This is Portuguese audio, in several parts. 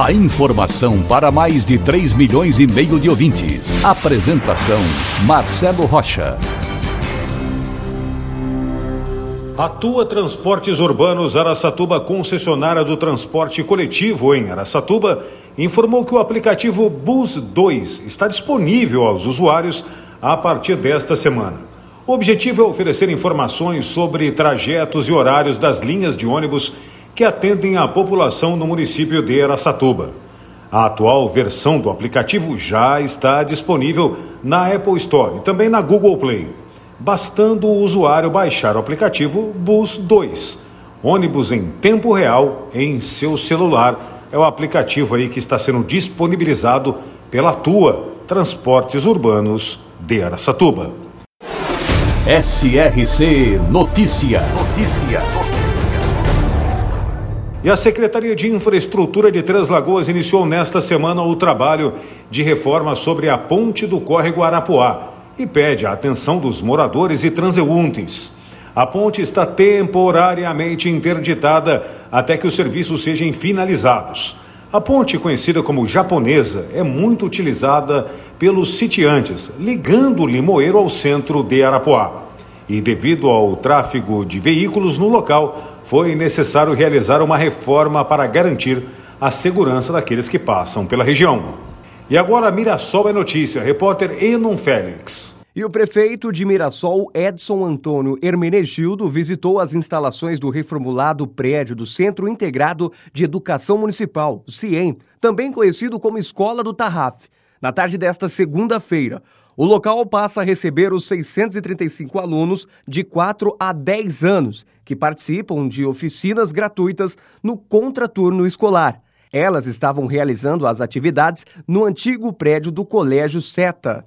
A informação para mais de 3 milhões e meio de ouvintes. Apresentação Marcelo Rocha. Atua Transportes Urbanos Araçatuba, concessionária do transporte coletivo em Araçatuba, informou que o aplicativo Bus 2 está disponível aos usuários a partir desta semana. O objetivo é oferecer informações sobre trajetos e horários das linhas de ônibus que atendem a população no município de Araçatuba. A atual versão do aplicativo já está disponível na Apple Store e também na Google Play, bastando o usuário baixar o aplicativo Bus 2, ônibus em tempo real em seu celular. É o aplicativo aí que está sendo disponibilizado pela Tua Transportes Urbanos de Araçatuba. SRC Notícia. Notícia. E a Secretaria de Infraestrutura de Três Lagoas iniciou nesta semana o trabalho de reforma sobre a ponte do córrego Arapuá e pede a atenção dos moradores e transeuntes. A ponte está temporariamente interditada até que os serviços sejam finalizados. A ponte, conhecida como japonesa, é muito utilizada pelos sitiantes, ligando Limoeiro ao centro de Arapuá. E devido ao tráfego de veículos no local, foi necessário realizar uma reforma para garantir a segurança daqueles que passam pela região. E agora Mirassol é notícia, repórter Enon Félix. E o prefeito de Mirassol, Edson Antônio Hermenegildo, visitou as instalações do reformulado prédio do Centro Integrado de Educação Municipal, CIEM, também conhecido como Escola do Tarraf. Na tarde desta segunda-feira, o local passa a receber os 635 alunos de 4 a 10 anos que participam de oficinas gratuitas no contraturno escolar. Elas estavam realizando as atividades no antigo prédio do Colégio Seta.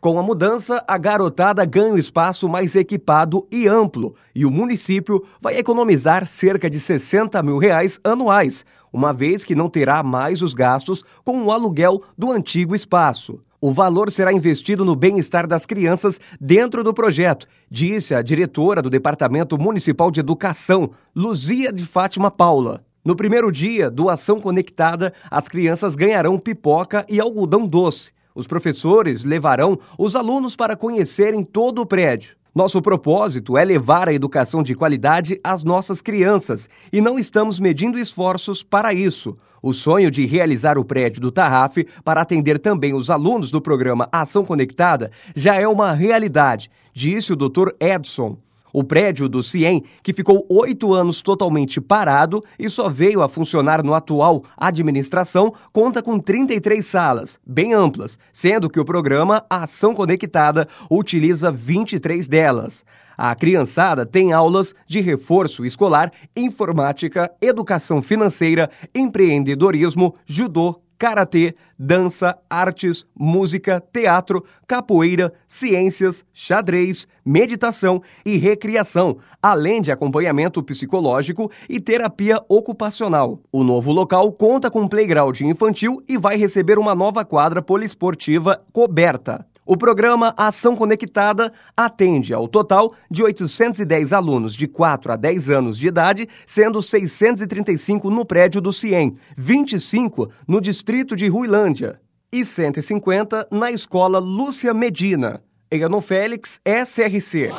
Com a mudança, a garotada ganha um espaço mais equipado e amplo e o município vai economizar cerca de 60 mil reais anuais, uma vez que não terá mais os gastos com o aluguel do antigo espaço. O valor será investido no bem-estar das crianças dentro do projeto, disse a diretora do Departamento Municipal de Educação, Luzia de Fátima Paula. No primeiro dia do Ação Conectada, as crianças ganharão pipoca e algodão doce. Os professores levarão os alunos para conhecerem todo o prédio. Nosso propósito é levar a educação de qualidade às nossas crianças e não estamos medindo esforços para isso. O sonho de realizar o prédio do Tarraf para atender também os alunos do programa Ação Conectada já é uma realidade, disse o Dr. Edson. O prédio do CIEM, que ficou oito anos totalmente parado e só veio a funcionar no atual administração, conta com 33 salas, bem amplas, sendo que o programa Ação Conectada utiliza 23 delas. A criançada tem aulas de reforço escolar, informática, educação financeira, empreendedorismo, judô, karatê, dança, artes, música, teatro, capoeira, ciências, xadrez, meditação e recriação, além de acompanhamento psicológico e terapia ocupacional. O novo local conta com playground infantil e vai receber uma nova quadra poliesportiva coberta. O programa Ação Conectada atende ao total de 810 alunos de 4 a 10 anos de idade, sendo 635 no prédio do CIEM, 25 no distrito de Ruilândia e 150 na escola Lúcia Medina. Egano Félix, SRC.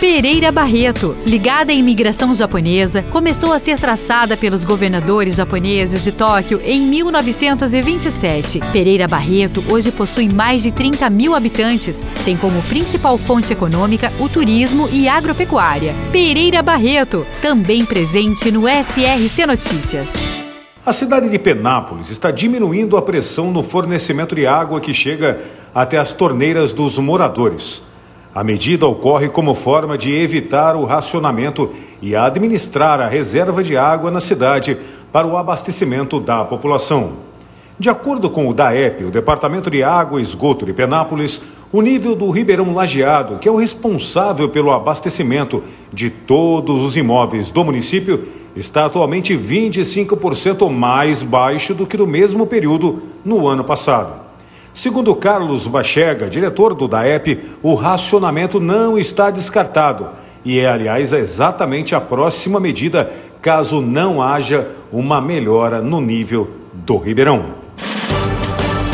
Pereira Barreto, ligada à imigração japonesa, começou a ser traçada pelos governadores japoneses de Tóquio em 1927. Pereira Barreto hoje possui mais de 30 mil habitantes, tem como principal fonte econômica o turismo e agropecuária. Pereira Barreto, também presente no SRC Notícias. A cidade de Penápolis está diminuindo a pressão no fornecimento de água que chega até as torneiras dos moradores. A medida ocorre como forma de evitar o racionamento e administrar a reserva de água na cidade para o abastecimento da população. De acordo com o DAEP, o Departamento de Água e Esgoto de Penápolis, o nível do Ribeirão Lajeado, que é o responsável pelo abastecimento de todos os imóveis do município, está atualmente 25% mais baixo do que no mesmo período no ano passado. Segundo Carlos Bachega, diretor do DAEP, o racionamento não está descartado e é, aliás, exatamente a próxima medida caso não haja uma melhora no nível do Ribeirão.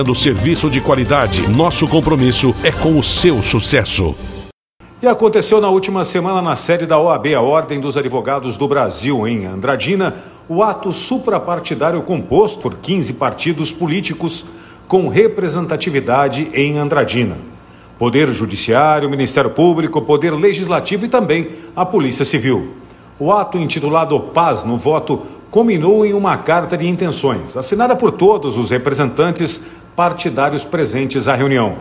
oferecendo serviço de qualidade. Nosso compromisso é com o seu sucesso. E aconteceu na última semana na sede da OAB, a Ordem dos Advogados do Brasil, em Andradina, o ato suprapartidário composto por 15 partidos políticos com representatividade em Andradina. Poder Judiciário, Ministério Público, Poder Legislativo e também a Polícia Civil. O ato intitulado Paz no Voto combinou em uma carta de intenções, assinada por todos os representantes partidários presentes à reunião.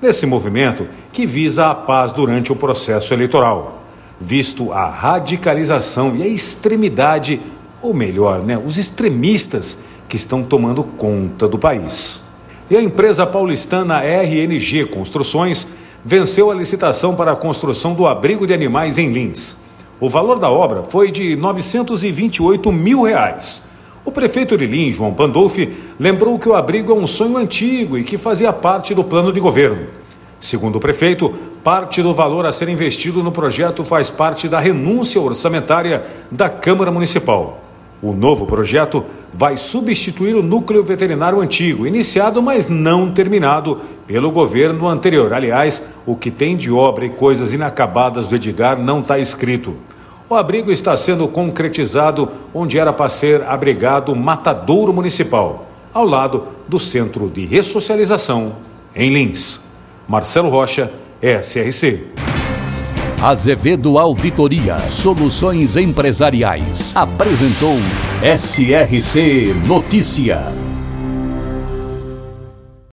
Nesse movimento que visa a paz durante o processo eleitoral, visto a radicalização e a extremidade, ou melhor, né, os extremistas que estão tomando conta do país. E a empresa paulistana RNG Construções venceu a licitação para a construção do abrigo de animais em Lins. O valor da obra foi de 928 mil reais o prefeito Lins, João Pandolfi, lembrou que o abrigo é um sonho antigo e que fazia parte do plano de governo. Segundo o prefeito, parte do valor a ser investido no projeto faz parte da renúncia orçamentária da Câmara Municipal. O novo projeto vai substituir o núcleo veterinário antigo, iniciado, mas não terminado, pelo governo anterior. Aliás, o que tem de obra e coisas inacabadas do Edgar não está escrito. O abrigo está sendo concretizado onde era para ser abrigado Matadouro Municipal, ao lado do Centro de Ressocialização, em Lins. Marcelo Rocha, SRC. Azevedo Auditoria Soluções Empresariais apresentou SRC Notícia.